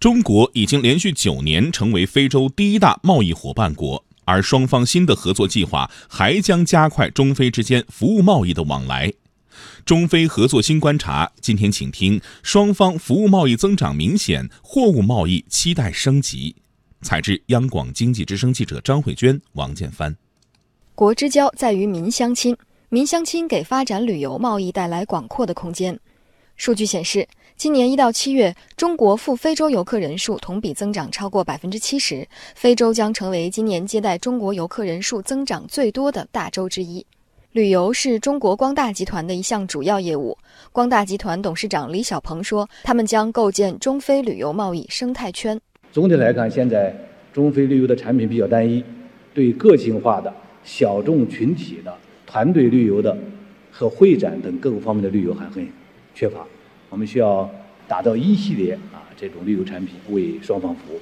中国已经连续九年成为非洲第一大贸易伙伴国，而双方新的合作计划还将加快中非之间服务贸易的往来。中非合作新观察，今天请听：双方服务贸易增长明显，货物贸易期待升级。采自央广经济之声记者张慧娟、王建帆。国之交在于民相亲，民相亲给发展旅游贸易带来广阔的空间。数据显示，今年一到七月，中国赴非洲游客人数同比增长超过百分之七十，非洲将成为今年接待中国游客人数增长最多的大洲之一。旅游是中国光大集团的一项主要业务。光大集团董事长李小鹏说：“他们将构建中非旅游贸易生态圈。总体来看，现在中非旅游的产品比较单一，对个性化的。”小众群体的团队旅游的和会展等各个方面的旅游还很缺乏，我们需要打造一系列啊这种旅游产品为双方服务。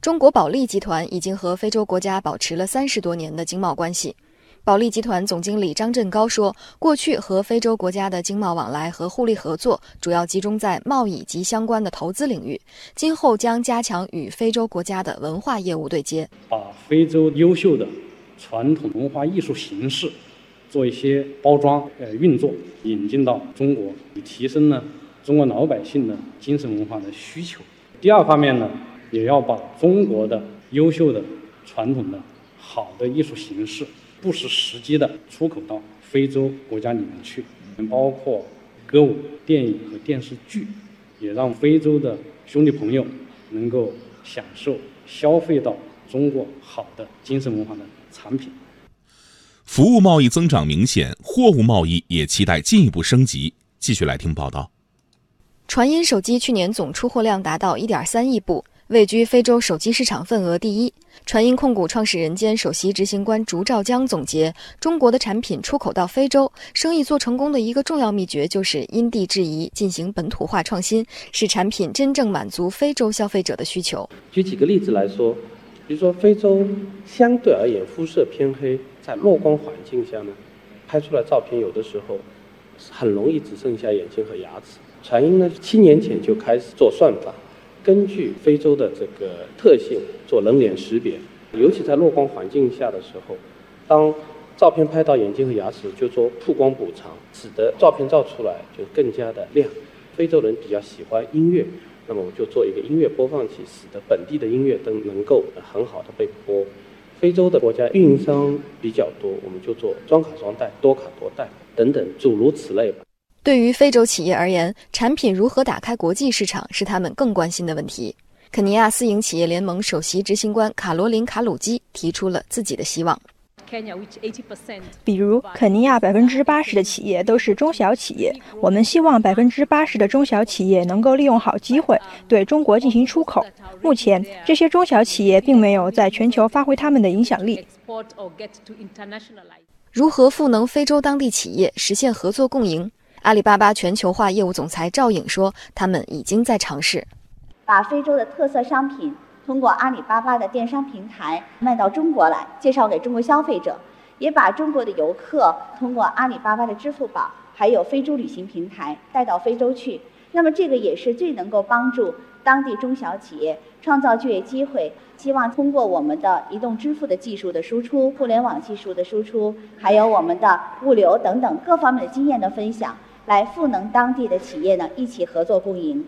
中国保利集团已经和非洲国家保持了三十多年的经贸关系。保利集团总经理张振高说：“过去和非洲国家的经贸往来和互利合作主要集中在贸易及相关的投资领域，今后将加强与非洲国家的文化业务对接，把非洲优秀的。”传统文化艺术形式做一些包装、呃运作，引进到中国，以提升呢中国老百姓的精神文化的需求。第二方面呢，也要把中国的优秀的传统的好的艺术形式，不失时机的出口到非洲国家里面去，包括歌舞、电影和电视剧，也让非洲的兄弟朋友能够享受、消费到中国好的精神文化的。产品，服务贸易增长明显，货物贸易也期待进一步升级。继续来听报道。传音手机去年总出货量达到1.3亿部，位居非洲手机市场份额第一。传音控股创始人兼首席执行官竺兆江总结：中国的产品出口到非洲，生意做成功的一个重要秘诀就是因地制宜，进行本土化创新，使产品真正满足非洲消费者的需求。举几个例子来说。比如说，非洲相对而言肤色偏黑，在弱光环境下呢，拍出来照片有的时候很容易只剩下眼睛和牙齿。传音呢，七年前就开始做算法，根据非洲的这个特性做人脸识别，尤其在弱光环境下的时候，当照片拍到眼睛和牙齿，就做曝光补偿，使得照片照出来就更加的亮。非洲人比较喜欢音乐。那么我就做一个音乐播放器，使得本地的音乐都能够很好的被播。非洲的国家运营商比较多，我们就做装卡装带、多卡多带等等，诸如此类吧。对于非洲企业而言，产品如何打开国际市场是他们更关心的问题。肯尼亚私营企业联盟首席执行官卡罗琳·卡鲁基提出了自己的希望。比如，肯尼亚百分之八十的企业都是中小企业。我们希望百分之八十的中小企业能够利用好机会，对中国进行出口。目前，这些中小企业并没有在全球发挥他们的影响力。如何赋能非洲当地企业实现合作共赢？阿里巴巴全球化业务总裁赵颖说：“他们已经在尝试把非洲的特色商品。”通过阿里巴巴的电商平台卖到中国来，介绍给中国消费者，也把中国的游客通过阿里巴巴的支付宝，还有非洲旅行平台带到非洲去。那么这个也是最能够帮助当地中小企业创造就业机会。希望通过我们的移动支付的技术的输出、互联网技术的输出，还有我们的物流等等各方面的经验的分享，来赋能当地的企业呢，一起合作共赢。